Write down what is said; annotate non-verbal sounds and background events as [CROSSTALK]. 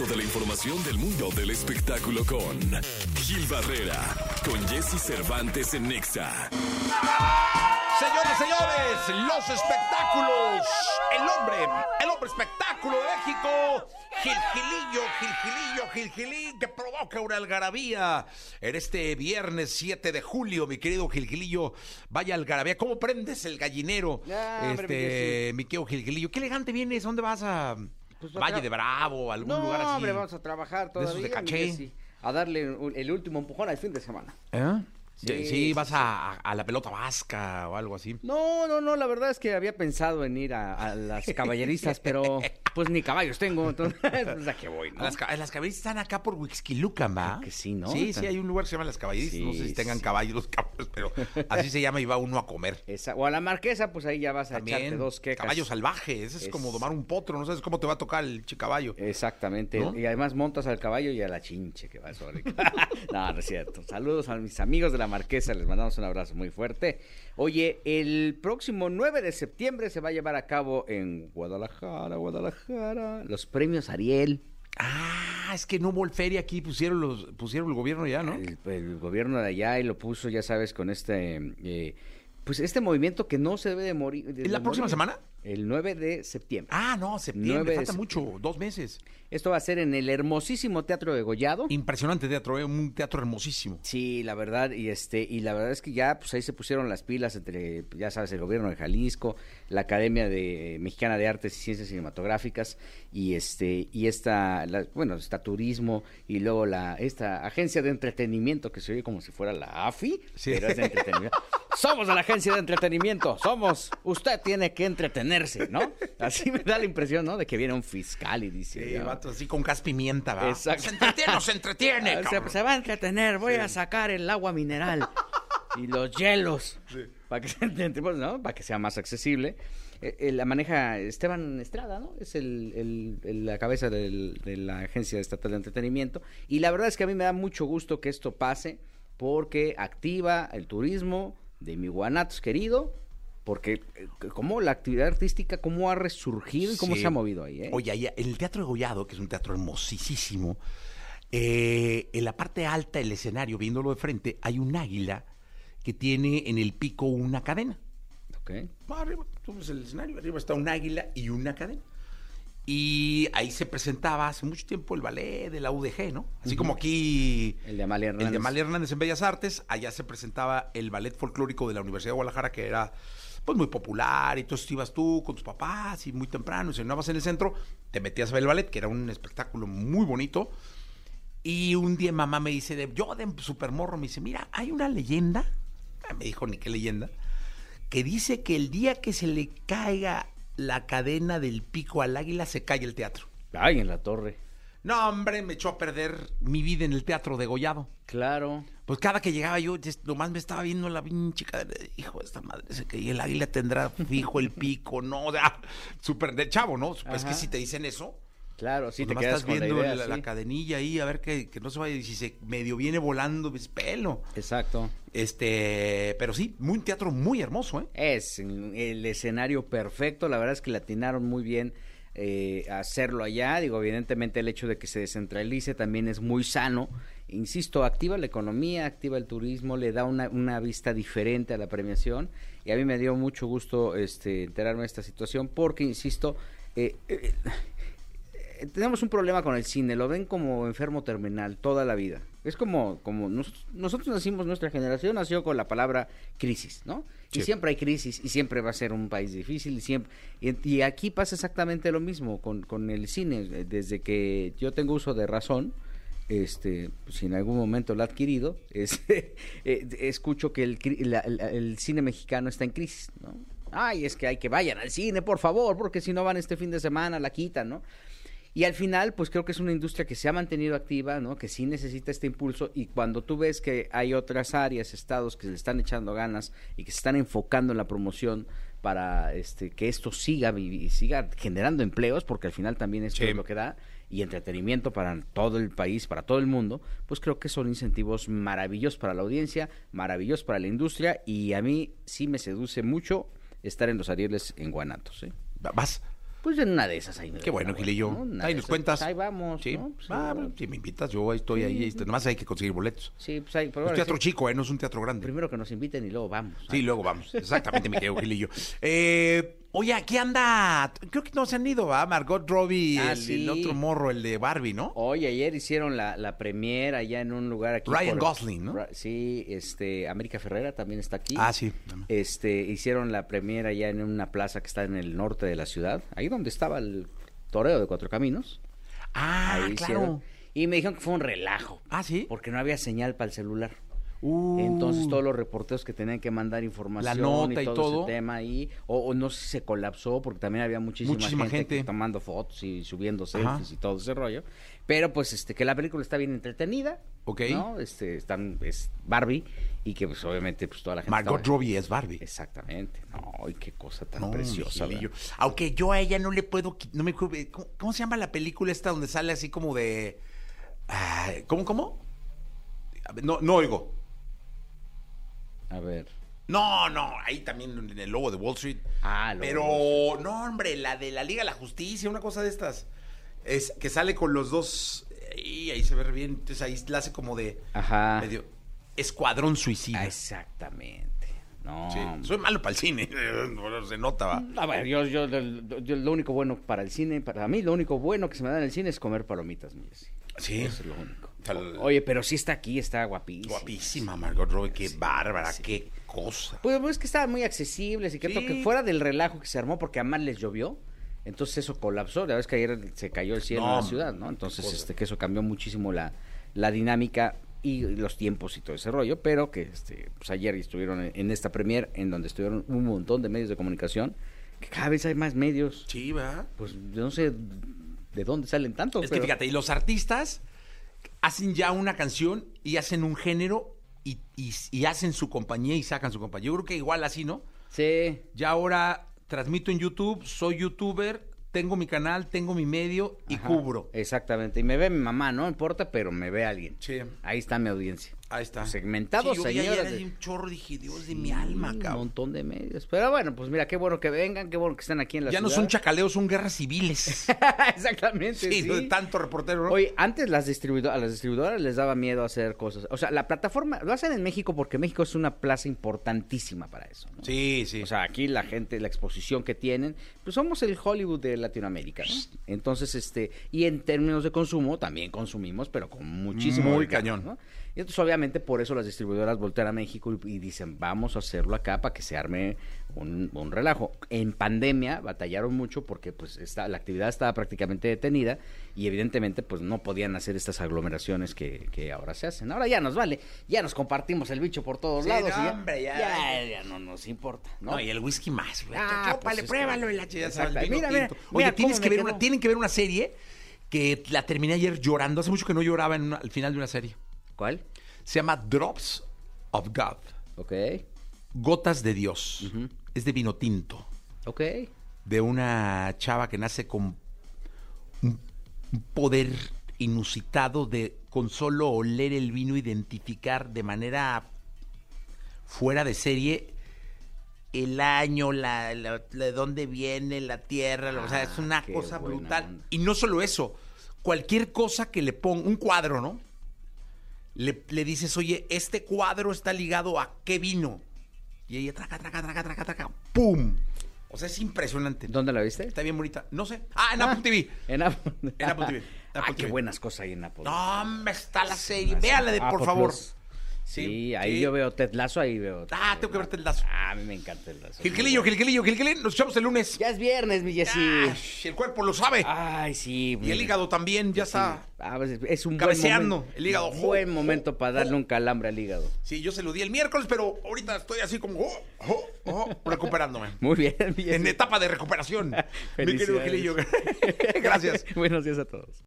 toda la información del mundo del espectáculo con Gil Barrera, con Jesse Cervantes en Nexa. Señoras, señores, los espectáculos. El hombre, el hombre espectáculo de México. Gilgilillo, Gilgilillo, Gilgilín, que provoca una algarabía en este viernes 7 de julio, mi querido Gilgilillo. Vaya algarabía, ¿cómo prendes el gallinero? Ah, hombre, este, mi querido Gilgilillo, qué elegante vienes, ¿dónde vas a Pues Valle de Bravo, algún No, lugar así? hombre, vamos a trabajar de esos todavía. de caché. Jessy, A darle el último empujón al fin de semana. ¿Eh? Sí, vas a, a la pelota vasca o algo así. No, no, no, la verdad es que había pensado en ir a, a las [LAUGHS] caballerizas, pero pues ni caballos tengo, entonces [LAUGHS] pues, a qué voy, ¿no? Las, ca- las caballerizas están acá por Huixquilucan, ¿va? Creo que sí, ¿no? Sí, sí, hay un lugar que se llama Las Caballerizas. no sé si tengan sí. caballos los caballos, pero así se llama y va uno a comer. [LAUGHS] Esa- o a la marquesa, pues ahí ya vas a echarte También, dos quecas. caballo salvaje. Ese es, Es- como domar un potro. No sabes cómo te va a tocar el che caballo. Exactamente. ¿No? Y además montas al caballo y a la chinche que va sobre. [LAUGHS] no, no es cierto. Saludos a mis amigos de la Marquesa, les mandamos un abrazo muy fuerte. Oye, el próximo 9 de septiembre se va a llevar a cabo en Guadalajara, Guadalajara, los premios Ariel. Ah, es que no hubo el feria aquí. Pusieron, los, pusieron el gobierno ya, ¿no? El, el gobierno de allá y lo puso, ya sabes, con este. eh, pues este movimiento que no se debe de morir. de- ¿Es la de próxima morir. semana? El 9 de septiembre. Ah, no, septiembre. Falta mucho. Dos meses. Esto va a ser en el hermosísimo Teatro de Gollado. Impresionante teatro, ¿eh? un teatro hermosísimo. Sí, la verdad, y este, y la verdad es que ya, pues ahí se pusieron las pilas entre, ya sabes, el gobierno de Jalisco, la Academia de Mexicana de Artes y Ciencias Cinematográficas, y este, y esta, la- bueno, está turismo, y luego la, esta agencia de entretenimiento que se oye como si fuera la AFI, Sí. pero es de entretenimiento. [LAUGHS] somos de la agencia de entretenimiento, somos, usted tiene que entretenerse, ¿no? Así me da la impresión, ¿no? De que viene un fiscal y dice, Sí, "Ya, vato, así con gas pimienta, ¿va? Exacto. Se entretiene, se entretiene. Ah, se va a entretener, voy a sacar el agua mineral y los hielos para que se ¿no? Para que sea más accesible. Eh, eh, la maneja Esteban Estrada, ¿no? Es el, el- el- la cabeza del- de la Agencia Estatal de Entretenimiento. Y la verdad es que a mí me da mucho gusto que esto pase porque activa el turismo de mi Guanatos querido. Porque eh, cómo la actividad artística, cómo ha resurgido y cómo Sí. se ha movido ahí, ¿eh? Oye, en el Teatro de Gollado, que es un teatro hermosísimo, eh, en la parte alta del escenario, viéndolo de frente, hay un águila que tiene en el pico una cadena. Ok. Arriba, tú ves el escenario, arriba está un águila y una cadena. Y ahí se presentaba hace mucho tiempo el ballet de la UDG, ¿no? Así como aquí El de Amalia Hernández. el de Amalia Hernández en Bellas Artes, allá se presentaba el ballet folclórico de la Universidad de Guadalajara, que era pues muy popular, y entonces ibas tú con tus papás y muy temprano, y cenabas en el centro, te metías a ver el ballet, que era un espectáculo muy bonito, y un día mamá me dice, de, yo de super morro, me dice, mira, hay una leyenda, me dijo ni qué leyenda, que dice que el día que se le caiga la cadena del pico al águila, se cae el teatro. Ay, en la torre. No, hombre, me echó a perder mi vida en el teatro de Gollado. Claro. Pues cada que llegaba yo, nomás me estaba viendo la pinche cadena. Hijo, esta madre se que el águila tendrá fijo el pico, no, o sea, súper de chavo, ¿no? Es que si te dicen eso, Claro, sí, pues te quedas estás con la viendo idea, la, la cadenilla ahí, a ver que, que no se vaya, y si se medio viene volando, pues pelo. Exacto. Este, pero sí, muy, un teatro muy hermoso, ¿eh? Es el escenario perfecto, la verdad es que le atinaron muy bien eh, hacerlo allá, digo, evidentemente el hecho de que se descentralice también es muy sano, insisto, activa la economía, activa el turismo, le da una, una vista diferente a la premiación y a mí me dio mucho gusto este, enterarme de esta situación porque, insisto, eh, eh, tenemos un problema con el cine, lo ven como enfermo terminal toda la vida. Es como, como nos- nosotros nacimos, nuestra generación nació con la palabra crisis, ¿no? Y siempre hay crisis y siempre va a ser un país difícil y siempre y, y aquí pasa exactamente lo mismo con, con el cine. Desde que yo tengo uso de razón, este, si en algún momento lo he adquirido, [LAUGHS] este, eh, escucho que el, la- el cine mexicano está en crisis, ¿no? Ay, es que hay que vayan al cine, por favor, porque si no van este fin de semana, la quitan, ¿no? Y al final, pues creo que es una industria que se ha mantenido activa, ¿no? Que sí necesita este impulso y cuando tú ves que hay otras áreas, estados que le están echando ganas y que se están enfocando en la promoción para este que esto siga siga generando empleos, porque al final también esto Sí. es lo que da y entretenimiento para todo el país, para todo el mundo, pues creo que son incentivos maravillosos para la audiencia, maravillosos para la industria y a mí sí me seduce mucho estar en los Arieles en Guanatos, ¿eh? Vas. Pues en una de esas ahí. Qué bueno. Una Ahí nos esas, cuentas. pues ahí vamos, Sí. ¿no? Pues, Ah, bueno, va. si me invitas, yo ahí estoy ahí. este, Nomás hay que conseguir boletos. Sí, pues ahí. pero Es ahora teatro chico, ¿eh? No es un teatro grande. Primero que nos inviten y luego vamos. Sí, luego vamos. Exactamente, mi querido Gilillo. Eh, [LAUGHS] oye, aquí anda. Creo que no se han ido, ¿va? Margot Robbie, Ah, el, sí. el otro morro, el de Barbie, ¿no? Hoy, ayer hicieron la, la premier allá en un lugar aquí. Ryan Gosling, ¿no? Ra- Sí, este, América Ferrera también está aquí. Ah, sí. Este, hicieron la premier allá en una plaza que está en el norte de la ciudad, ahí donde estaba el toreo de Cuatro Caminos. Ah, ahí claro. hicieron. Y me dijeron que fue un relajo. Ah, sí. Porque no había señal para el celular. Uh. Entonces todos los reporteros que tenían que mandar información La nota y todo, todo. ese tema ahí, o, o no sé si se colapsó porque también había muchísima, Muchísima gente, tomando fotos y subiendo Ajá. selfies y todo ese rollo. Pero pues este que la película está bien entretenida, Ok. ¿no? Este están es Barbie y que pues obviamente pues toda la gente Margot estaba- Robbie es Barbie. Exactamente. No, y qué cosa tan No, preciosa. Aunque yo a ella no le puedo. No me, acuerdo, ¿cómo, cómo se llama la película esta donde sale así como de. ay, ¿Cómo, cómo? No, no oigo. A ver. No, no, ahí también en el logo de Wall Street. Ah, lo Pero, no, hombre, la de la Liga de la Justicia, una cosa de estas. Es que sale con los dos. Y ahí se ve bien. Entonces ahí la hace como de. Ajá. Medio. Escuadrón suicida. Exactamente. No. Sí, soy malo para el cine. [LAUGHS] se nota, va. A ver, yo, yo, yo- yo lo único bueno para el cine, para mí lo único bueno que se me da en el cine es comer palomitas, mi. Sí. Eso es lo único. El- Oye, pero sí está aquí, está guapísima. Guapísima Margot Robbie, qué bárbara, sí. qué cosa. Pues, pues, es que estaban muy accesibles y que, Sí. que fuera del relajo que se armó porque además les llovió. Entonces eso colapsó, la vez que ayer se cayó el cielo No, en la ciudad, ¿no? Entonces cosa. este que eso cambió muchísimo la, la dinámica y los tiempos y todo ese rollo, pero que este pues ayer estuvieron en, en esta premier en donde estuvieron un montón de medios de comunicación, que cada vez hay más medios. Sí, ¿verdad? Pues yo no sé de dónde salen tantos. Es que fíjate, y los artistas hacen ya una canción y hacen un género y, y- y hacen su compañía y sacan su compañía. Yo creo que igual así, ¿no? Sí. Ya ahora transmito en YouTube, soy youtuber, tengo mi canal, tengo mi medio y Ajá, cubro. Exactamente. Y me ve mi mamá, no importa, pero me ve alguien. Sí. Ahí está mi audiencia. Ahí está. Segmentados, Sí, señoras. de- un chorro, dije, Dios de mi alma, Un cabrón. montón de medios. Pero bueno, pues mira, qué bueno que vengan, qué bueno que están aquí en la Ya no ciudad. son chacaleos, son guerras civiles. [LAUGHS] Exactamente, sí, sí. de tanto reportero, ¿no? Oye, antes las distribuidoras, a las distribuidoras les daba miedo hacer cosas. O sea, la plataforma, lo hacen en México porque México es una plaza importantísima para eso. ¿no? Sí, sí. O sea, aquí la gente, la exposición que tienen, pues somos el Hollywood de Latinoamérica, ¿no? Entonces, este, y en términos de consumo, también consumimos, pero con muchísimo Muy cañón. ¿no? Y entonces, obviamente, por eso las distribuidoras voltean a México y, y dicen, vamos a hacerlo acá para que se arme un, un relajo. En pandemia batallaron mucho porque, pues, está, la actividad estaba prácticamente detenida y, evidentemente, pues, no podían hacer estas aglomeraciones que, que ahora se hacen. Ahora ya nos vale, ya nos compartimos el bicho por todos Sí, lados. no, y ya, hombre, ya. ya, ya no nos importa, ¿no? No, y el whisky más, güey. Ah, Chúpale, pues es que- pruébalo. y la vino Mira, mira, mira Oye, tienes que ver una, tienen que ver una serie que la terminé ayer llorando. Hace mucho que no lloraba en una- al final de una serie. ¿Cuál? Se llama Drops of God. Ok, Gotas de Dios. Es de vino tinto. ok. De una chava que nace con un poder inusitado de con solo oler el vino identificar de manera fuera de serie el año, la, la- la- de dónde viene la tierra, o sea, es Ah, una cosa brutal. onda. Y no solo eso, cualquier cosa que le ponga, un cuadro, ¿no? Le, le dices, oye, este cuadro está ligado a qué vino. Y ella traca, traca, traca, traca, traca, ¡pum! O sea, es impresionante. ¿Dónde la viste? Está bien bonita. No sé. Ah, en Ah, Apple TV. En Apple, En Apple TV. [LAUGHS] Ah, Apple qué buenas cosas hay en Apple. No, hombre, está la serie. Véala, de, por Apple favor. Plus. Sí, Sí, ahí sí. yo veo Ted Lasso, ahí veo. Ah, tengo que verte el lazo. Ah, a mí me encanta el Lazo. Gilgilillo, Gilgilillo, Gilgilillo. Nos echamos el lunes. Ya es viernes, mi Jessy. Ay, el cuerpo lo sabe. Ay, sí. y el hígado también, ya está. Ah, pues, es un buen Cabeceando, momento. el hígado. Un buen momento para darle un calambre al hígado. Sí, yo se lo di el miércoles, pero ahorita estoy así como oh, oh, oh, recuperándome. [LAUGHS] Muy bien, mi Jessy. En etapa de recuperación. Mi querido. Gilillo. [LAUGHS] Gracias. Buenos días a todos.